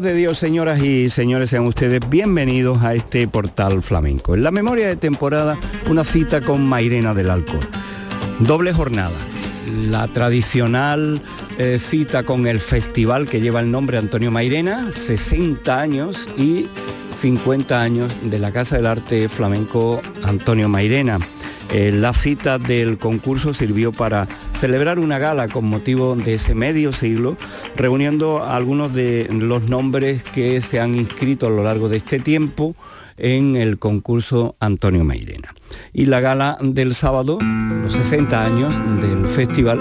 De Dios, señoras y señores, sean ustedes bienvenidos a este portal flamenco. En la memoria de temporada, una cita con Mairena del Alcor. Doble jornada. La tradicional eh, cita con el festival que lleva el nombre Antonio Mairena, 60 años y 50 años de la Casa del Arte Flamenco Antonio Mairena. Eh, la cita del concurso sirvió para celebrar una gala con motivo de ese medio siglo, reuniendo algunos de los nombres que se han inscrito a lo largo de este tiempo en el concurso Antonio Mairena. Y la gala del sábado, los 60 años del festival,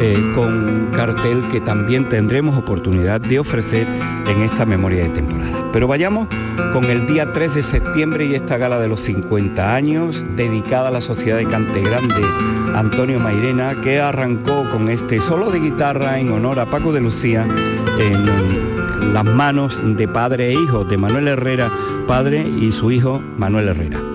eh, con cartel que también tendremos oportunidad de ofrecer en esta memoria de temporada. Pero vayamos con el día 3 de septiembre y esta gala de los 50 años dedicada a la Sociedad de Cante Grande Antonio Mairena que arrancó con este solo de guitarra en honor a Paco de Lucía en las manos de padre e hijo de Manuel Herrera, padre y su hijo Manuel Herrera.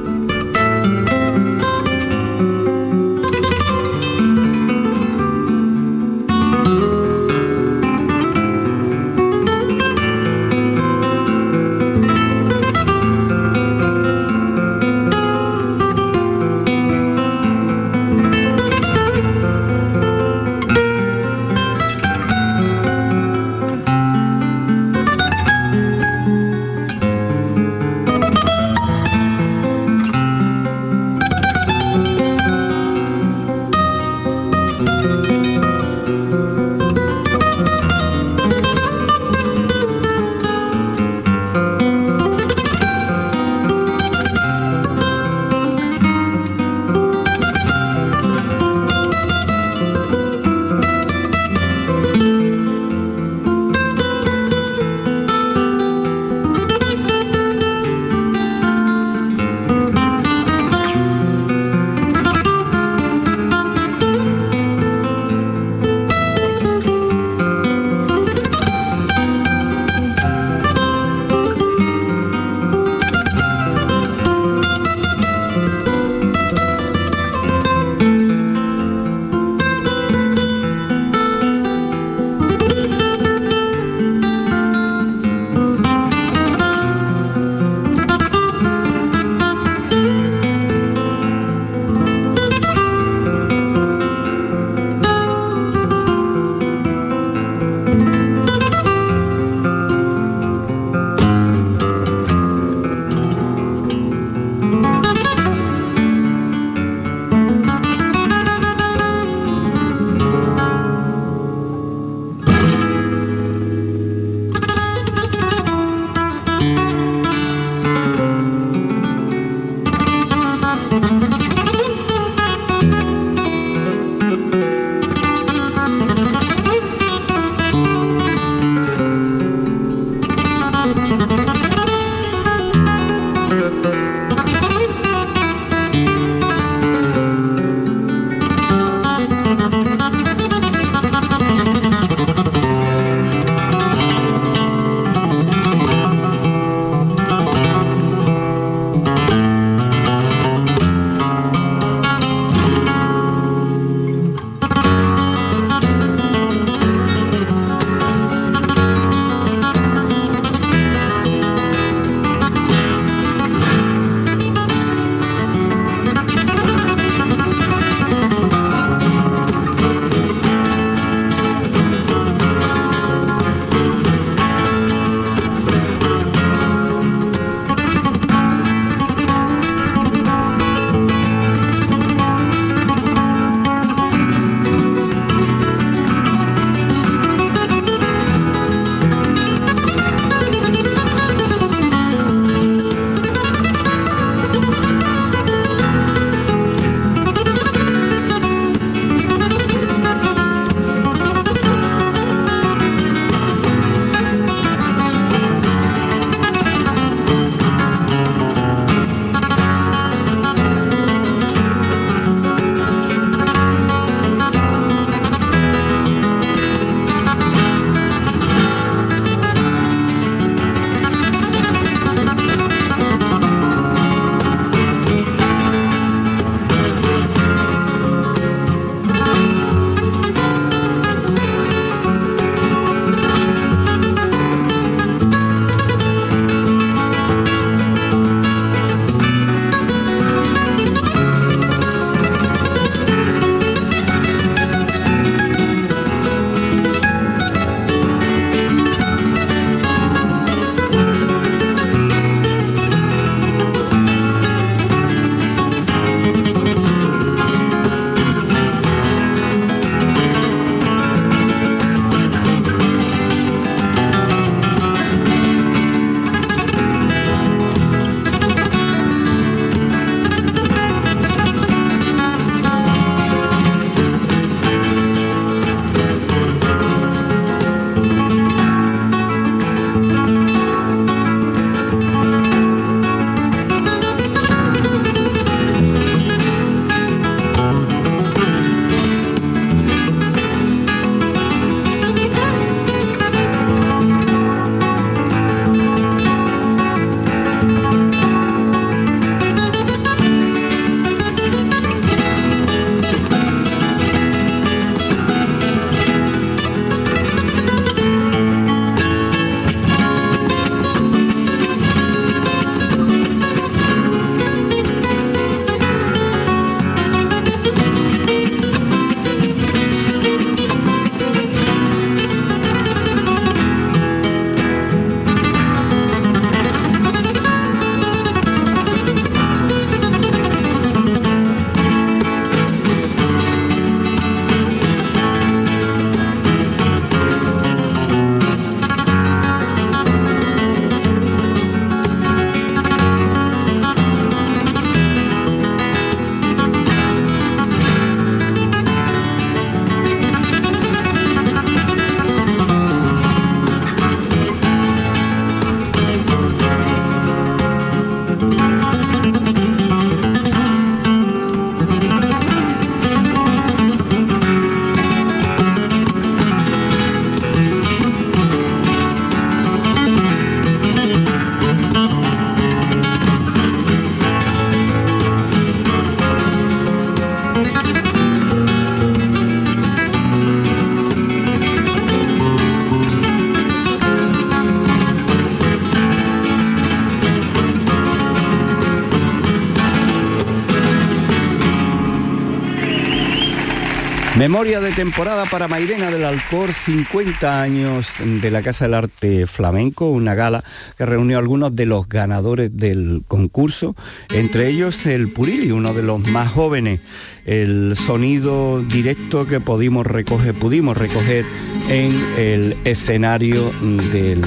Memoria de temporada para Mairena del Alcor, 50 años de la Casa del Arte Flamenco, una gala que reunió a algunos de los ganadores del concurso, entre ellos el Purili, uno de los más jóvenes, el sonido directo que pudimos recoger, pudimos recoger en el escenario del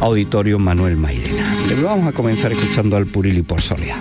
Auditorio Manuel Mairena. Vamos a comenzar escuchando al Purili por Soleá.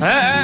Hey.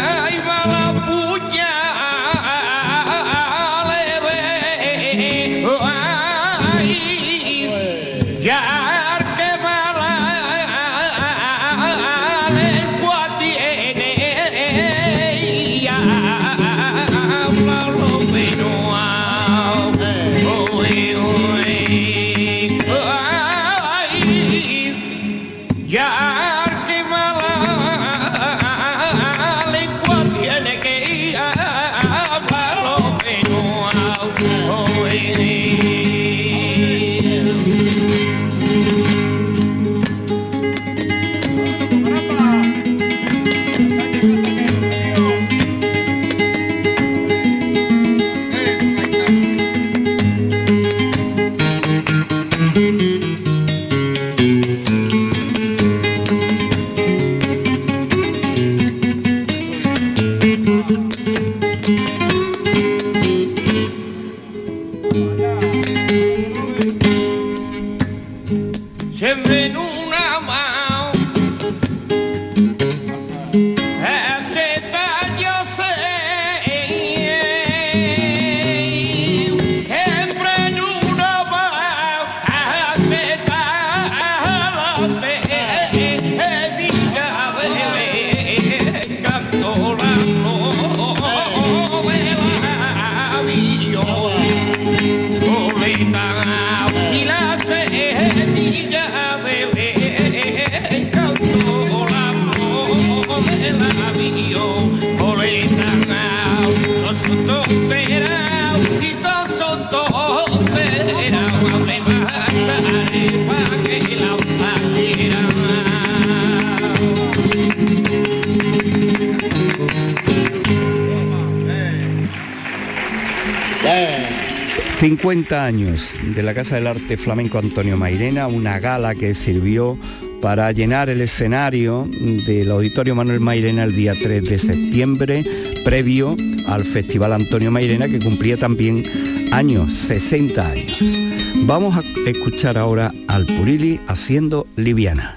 50 años de la Casa del Arte Flamenco Antonio Mairena, una gala que sirvió para llenar el escenario del Auditorio Manuel Mairena el día 3 de septiembre, previo al Festival Antonio Mairena que cumplía también años, 60 años. Vamos a escuchar ahora al Purili haciendo Liviana.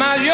Flamenco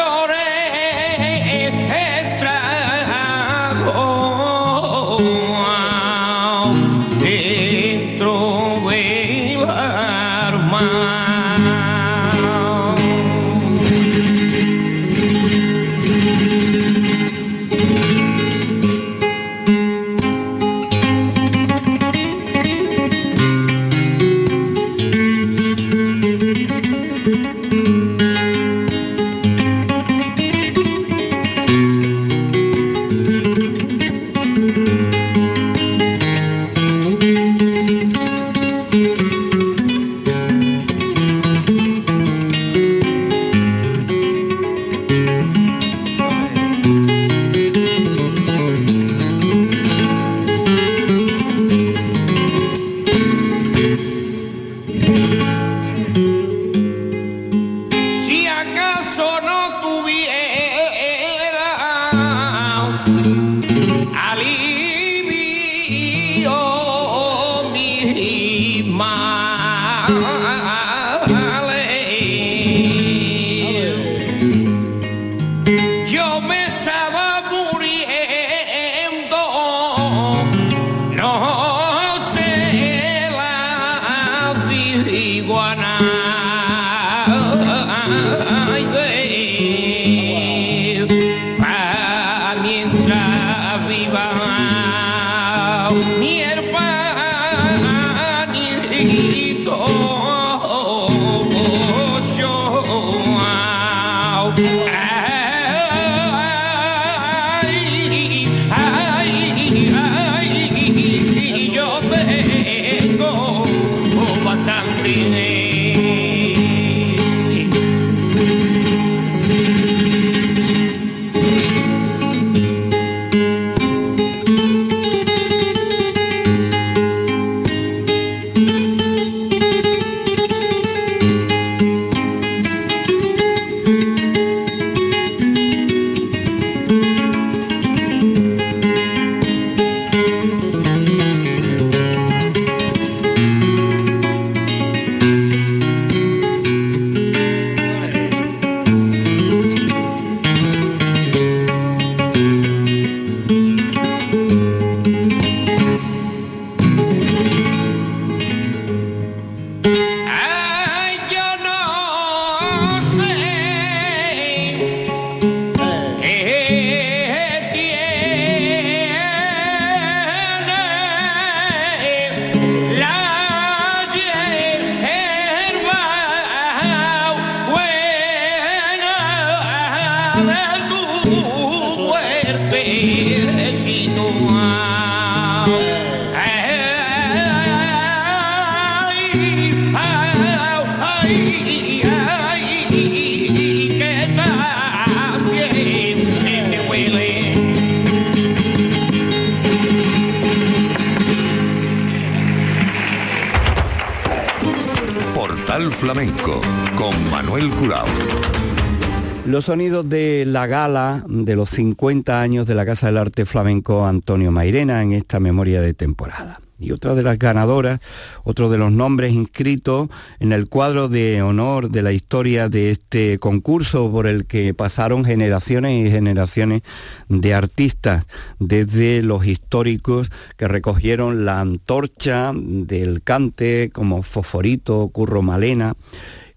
de la gala de los 50 años de la Casa del Arte Flamenco Antonio Mairena en esta memoria de temporada. Y otra de las ganadoras, otro de los nombres inscritos en el cuadro de honor de la historia de este concurso por el que pasaron generaciones y generaciones de artistas, desde los históricos que recogieron la antorcha del cante como Fosforito, Curro Malena,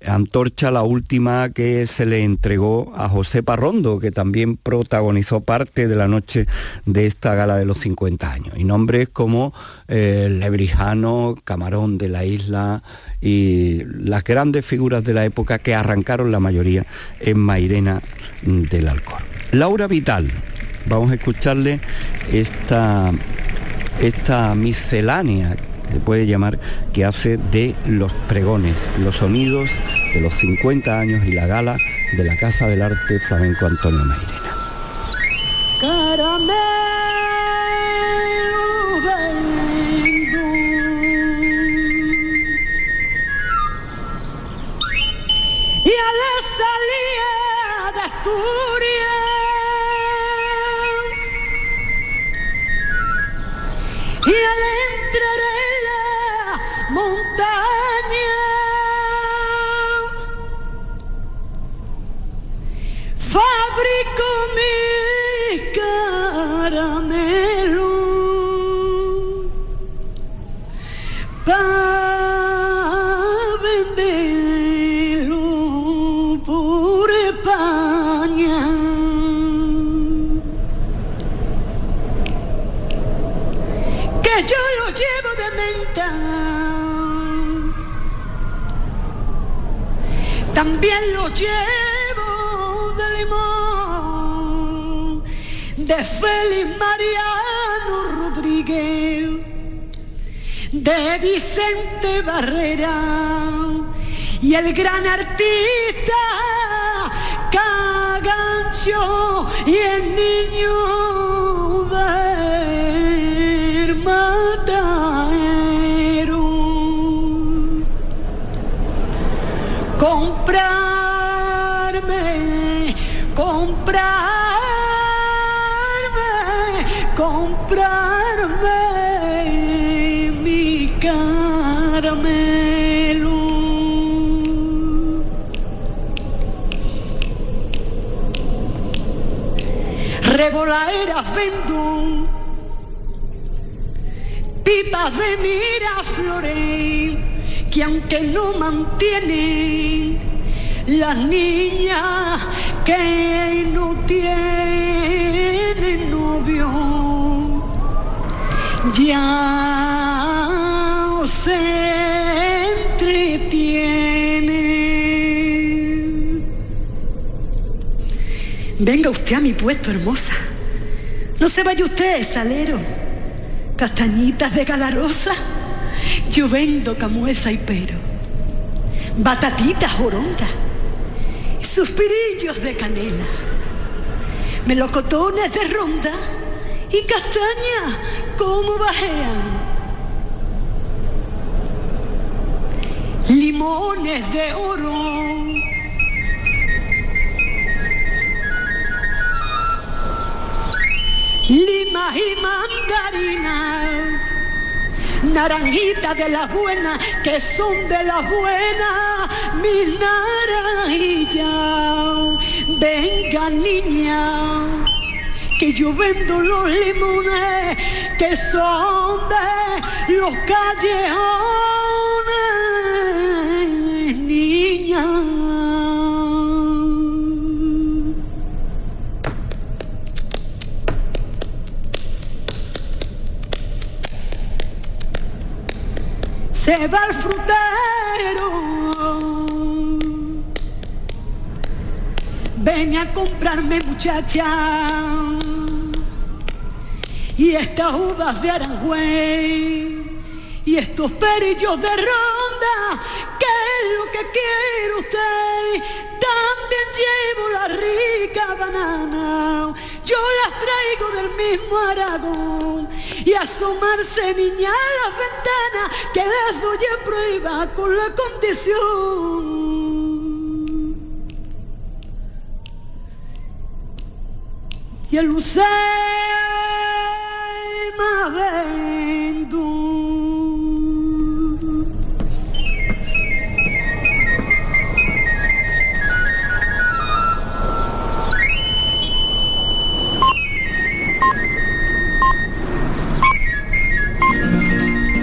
antorcha la última que se le entregó a José Parrondo, que también protagonizó parte de la noche de esta gala de los 50 años. Y nombres como eh, Lebrijano, Camarón de la Isla y las grandes figuras de la época que arrancaron la mayoría en Mairena del Alcor. Laura Vital, vamos a escucharle esta, esta miscelánea se puede llamar, que hace de los pregones, los sonidos de los 50 años y la gala de la Casa del Arte Flamenco Antonio Mairena. También lo llevo de limón, de Félix Mariano Rodríguez, de Vicente Barrera y el gran artista Cagancho y el niño del matadero. Vendo, pipas de miraflores que aunque no mantienen las niñas que no tienen novio, ya se entretienen. Venga usted a mi puesto, hermosa. No se vaya usted, salero. Castañitas de galarosa yo vendo camueza y pero, batatitas orondas, suspirillos de canela, melocotones de ronda y castañas como bajean. Limones de oro. Limas y mandarinas naranjita de las buenas, que son de las buenas, mis naranjillas. Venga niña, que yo vendo los limones, que son de los callejones, se va frutero. Ven a comprarme muchacha y estas uvas de Aranjuez y estos perillos de ronda, que es lo que quiere usted. También llevo la rica banana, yo las traigo del mismo Aragón y asomarse niña a la ventana que les doy a prueba con la condición. Y el lucero más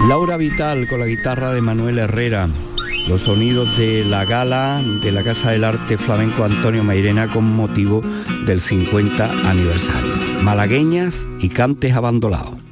Laura Vital con la guitarra de Manuel Herrera. los sonidos de la gala de la Casa del Arte Flamenco Antonio Mairena con motivo del 50 aniversario. Malagueñas y cantes abandonados.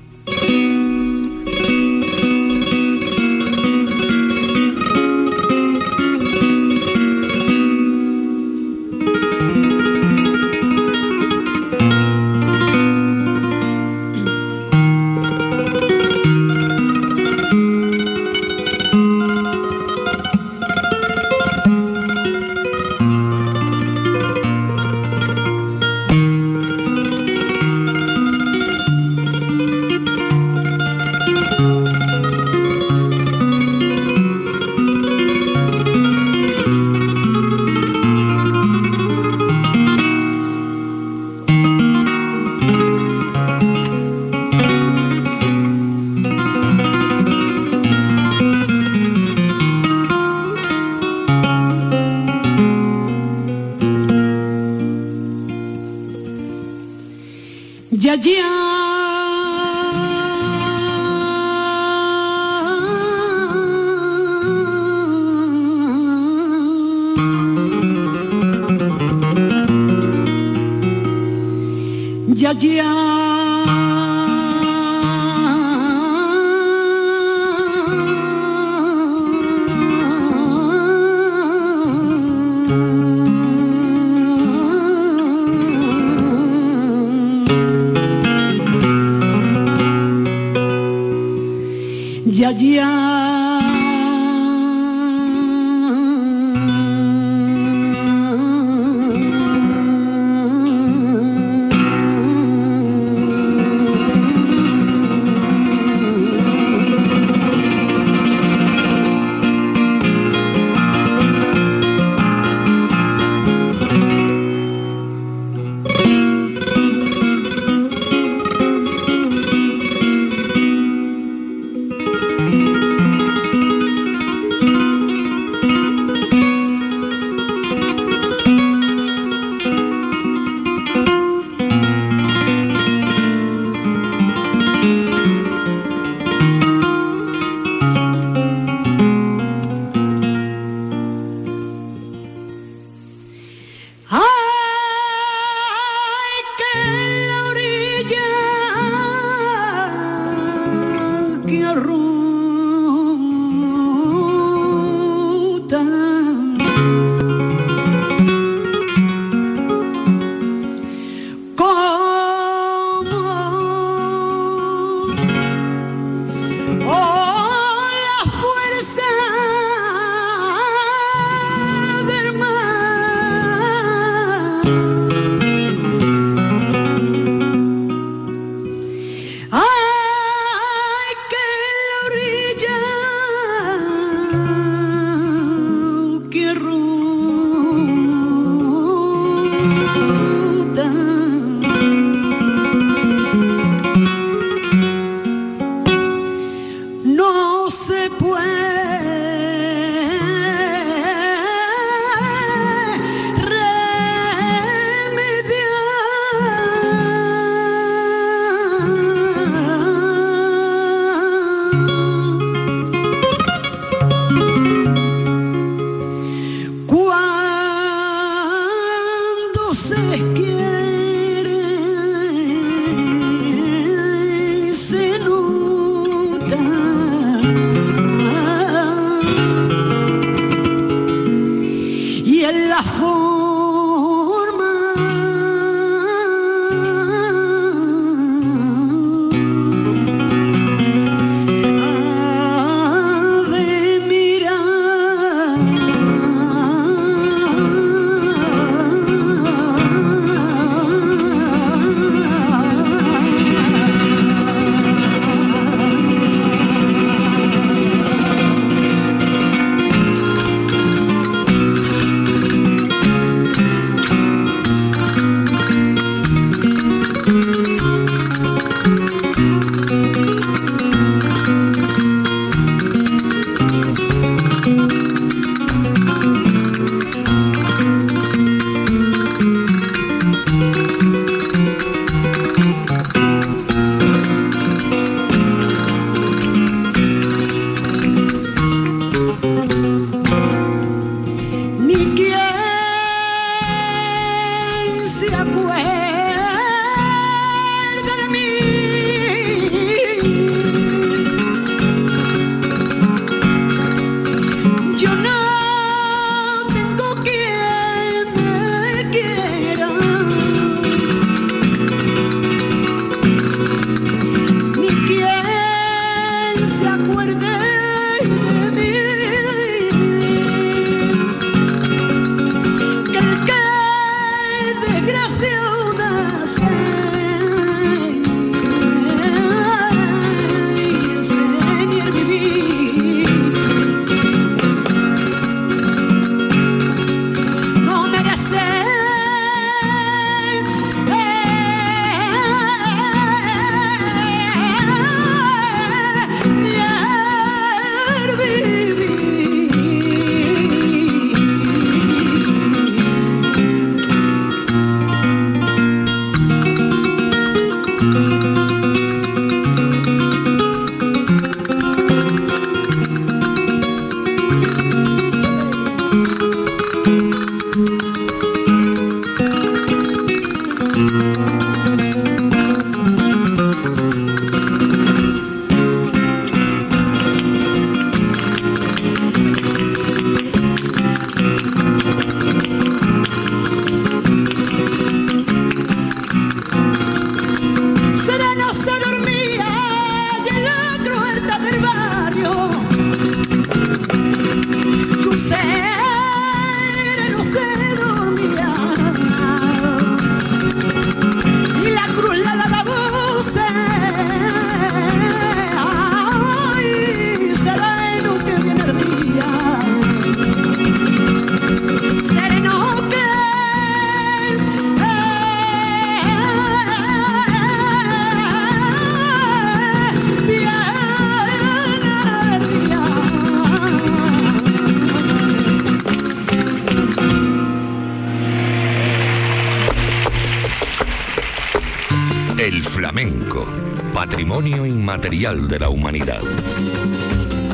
Inmaterial de la humanidad.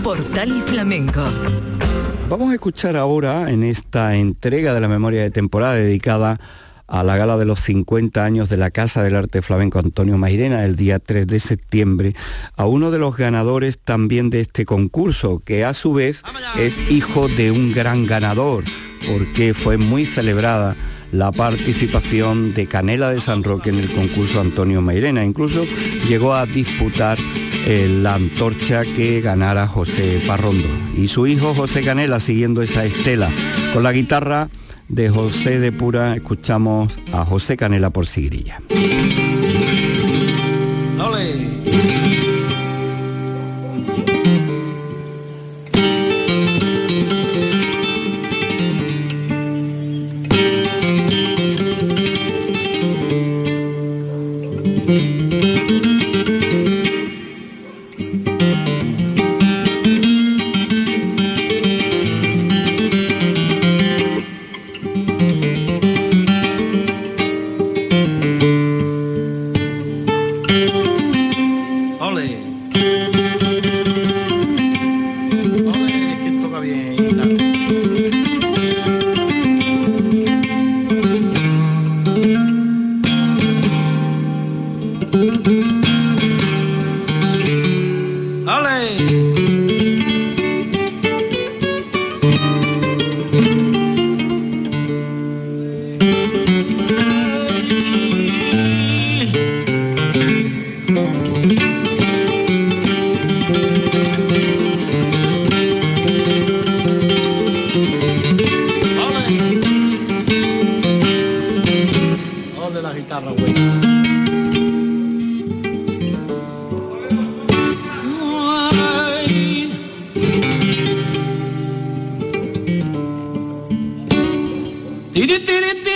Portal Flamenco. Vamos a escuchar ahora en esta entrega de la memoria de temporada dedicada a la gala de los 50 años de la Casa del Arte Flamenco Antonio Mairena el día 3 de septiembre, a uno de los ganadores también de este concurso, que a su vez es hijo de un gran ganador, porque fue muy celebrada la participación de Canela de San Roque en el concurso Antonio Mairena. Incluso llegó a disputar eh, la antorcha que ganara José Parrondo. Y su hijo José Canela siguiendo esa estela. Con la guitarra de José de Pura escuchamos a José Canela por Sigrilla. Tiri, tiri, tiri.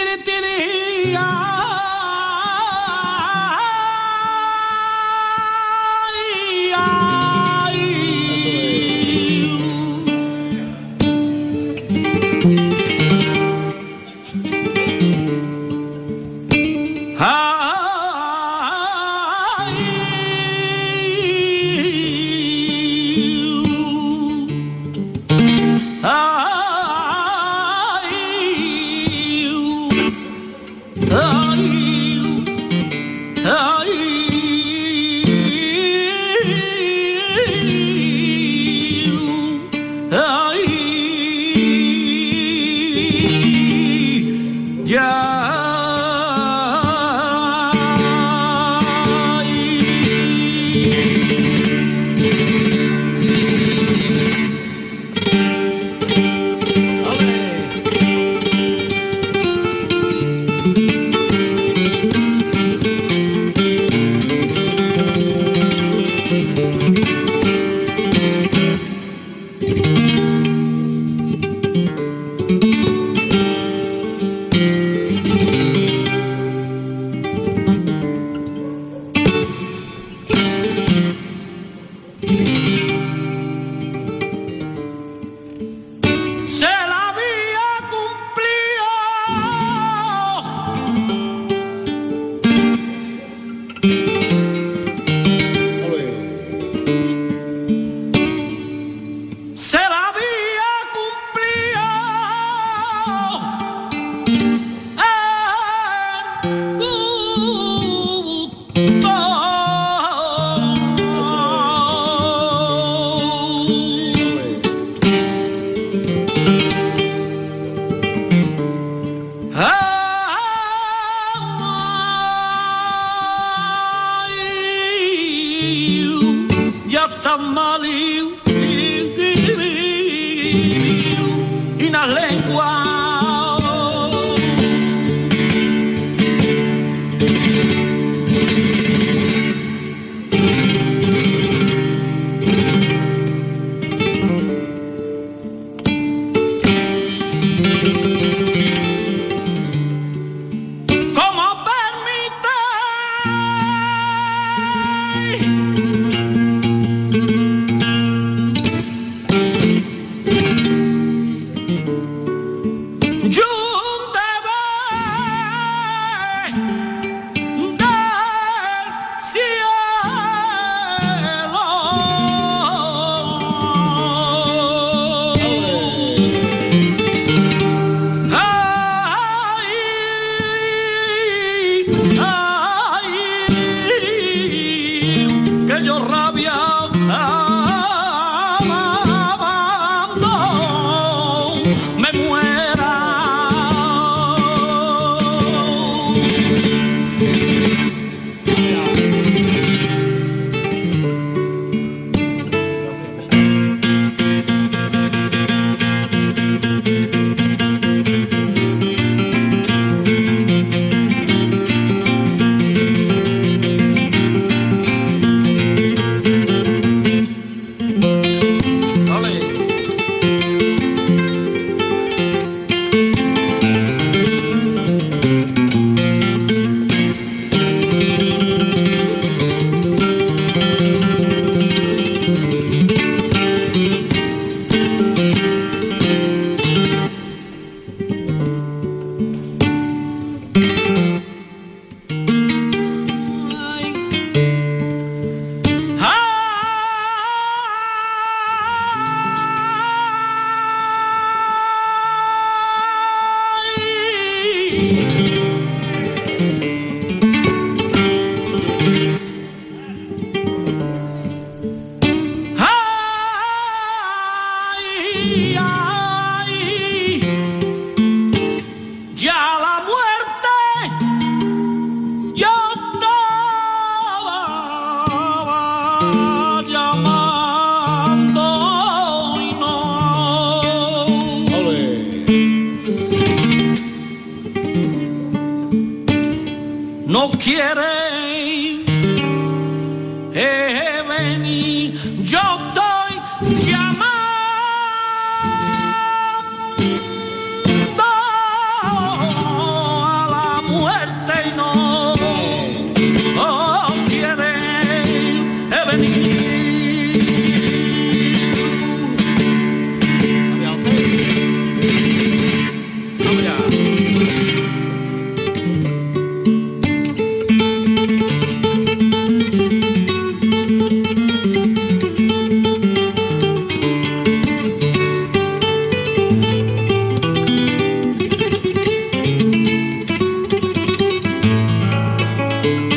La muerte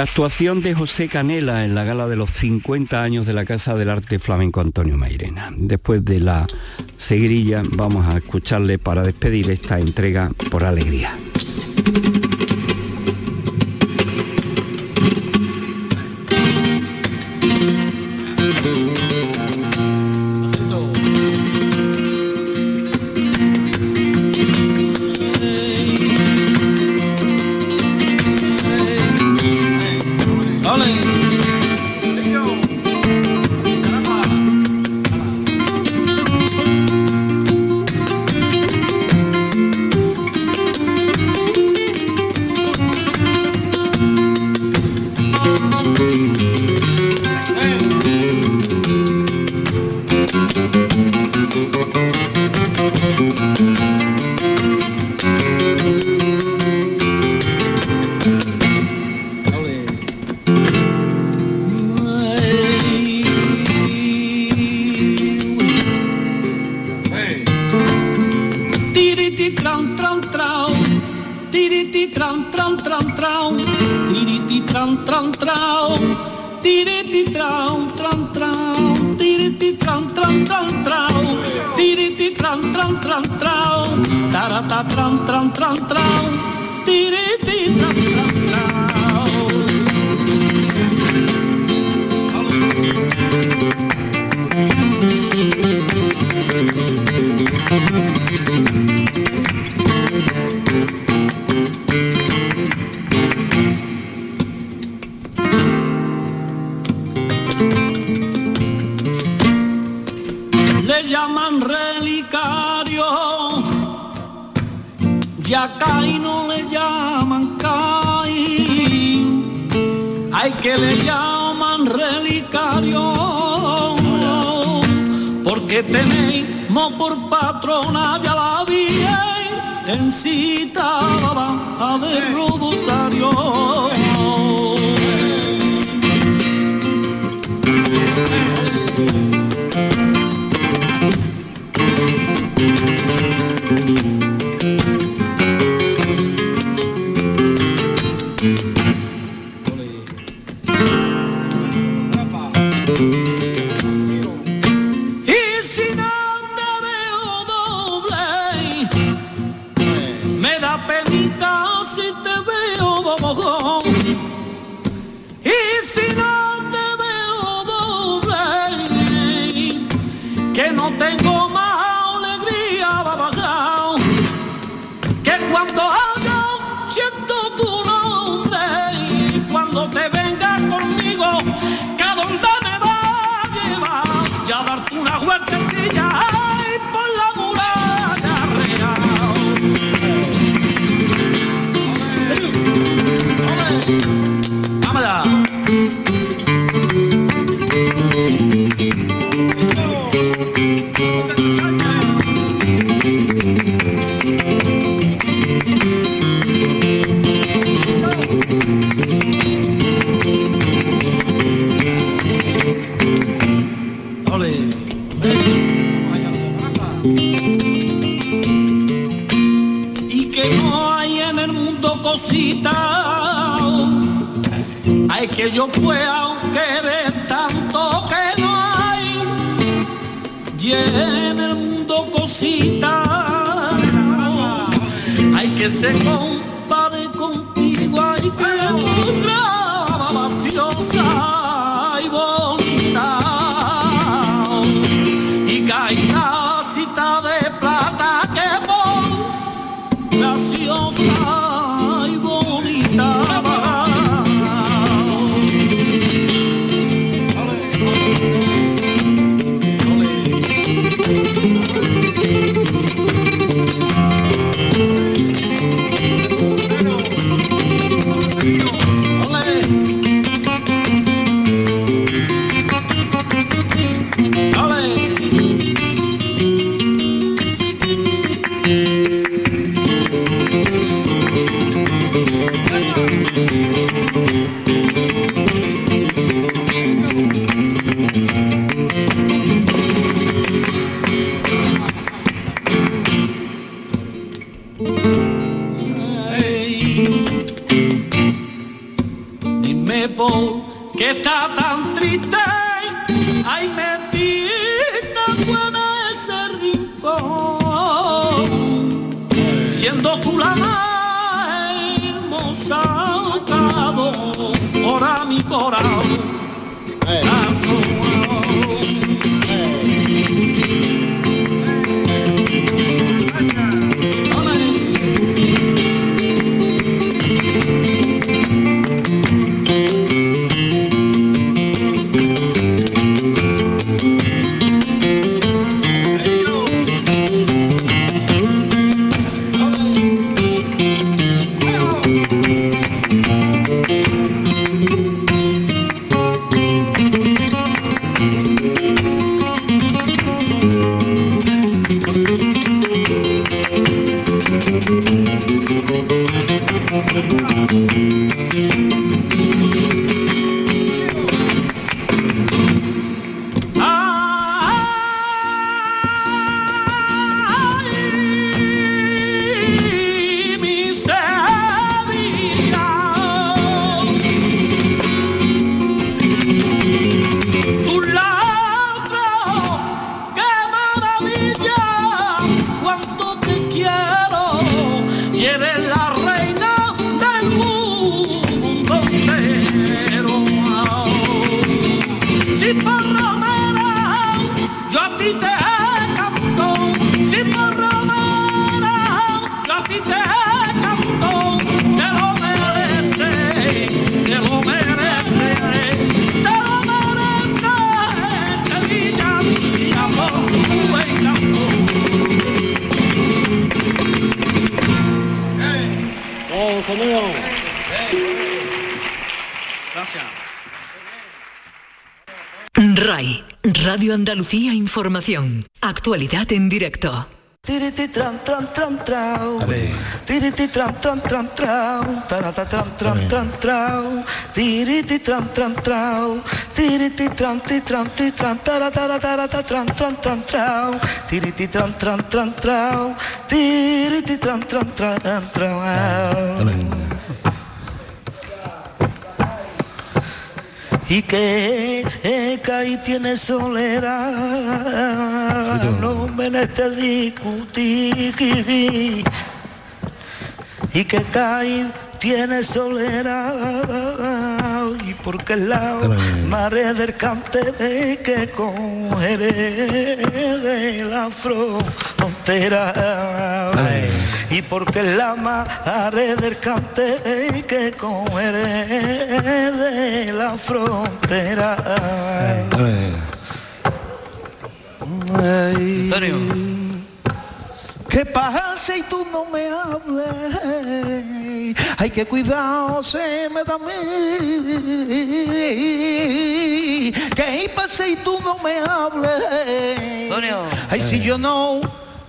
la actuación de José Canela en la gala de los 50 años de la Casa del Arte Flamenco Antonio Mairena. Después de la seguirilla vamos a escucharle para despedir esta entrega por alegría. tran tran trao, tiriti tran tran tran trao, tarata tran tran tran trao, tiriti le llaman relicario, porque tenemos por patrona ya la virgencita la baja del rosario. Mm-hmm. Siendo tú la más hermosa por a mi corazón. Radio Andalucía Información. Actualidad en directo. Tiriti y que y tiene soledad, no me este discutir. Y que cae tiene soledad y porque la marea del cante que cogeré de la frontera. Y porque la marea del cante que cogeré de la frontera. Antonio ¿Qué pasa y tú no me hables? Hay que cuidado, se me da mí. ¿Qué pasa y tú no me hables? Antonio. Ay, si yo no,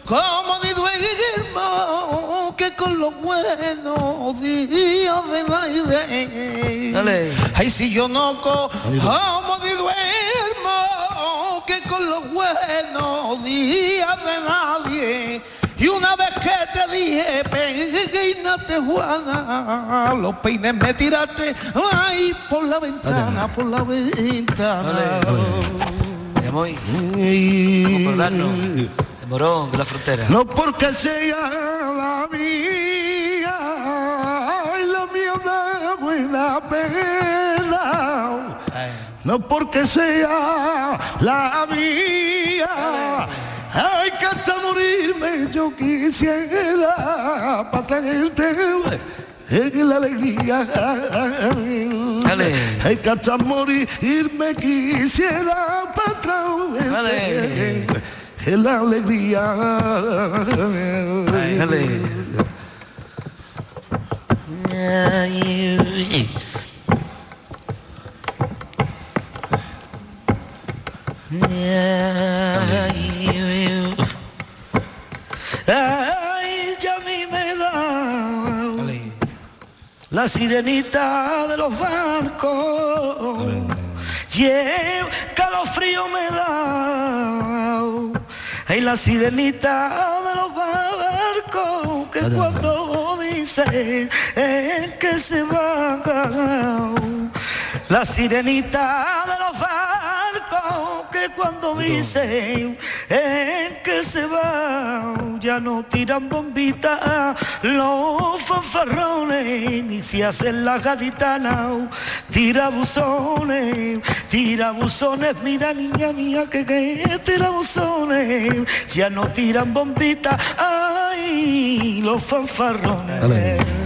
como ni duermo, que con los buenos días de la idea. Dale. Ay, si yo no, como ni duermo, que con los buenos días de nadie y una vez que te dije, peínate Juana, los peines me tiraste, ay, por la ventana, por la ventana. Darnos. El morón de la frontera. No porque sea la mía, ay, la mía una buena pena. No porque sea la mía. Ay, que hasta morirme yo quisiera para tenerte en la alegría. Dale. Ay, que hasta morirme quisiera para traerte en la alegría. dale. Ay, Ay, ya a mí me da la sirenita de los barcos. Y el calofrío me da. Ay, la sirenita de los barcos que cuando dice que se va la sirenita de los barcos que cuando dicen que se va ya no tiran bombitas los fanfarrones ni se hacen las gaditanas tirabuzones tirabuzones mira niña mía que, que tirabuzones ya no tiran bombitas ay los fanfarrones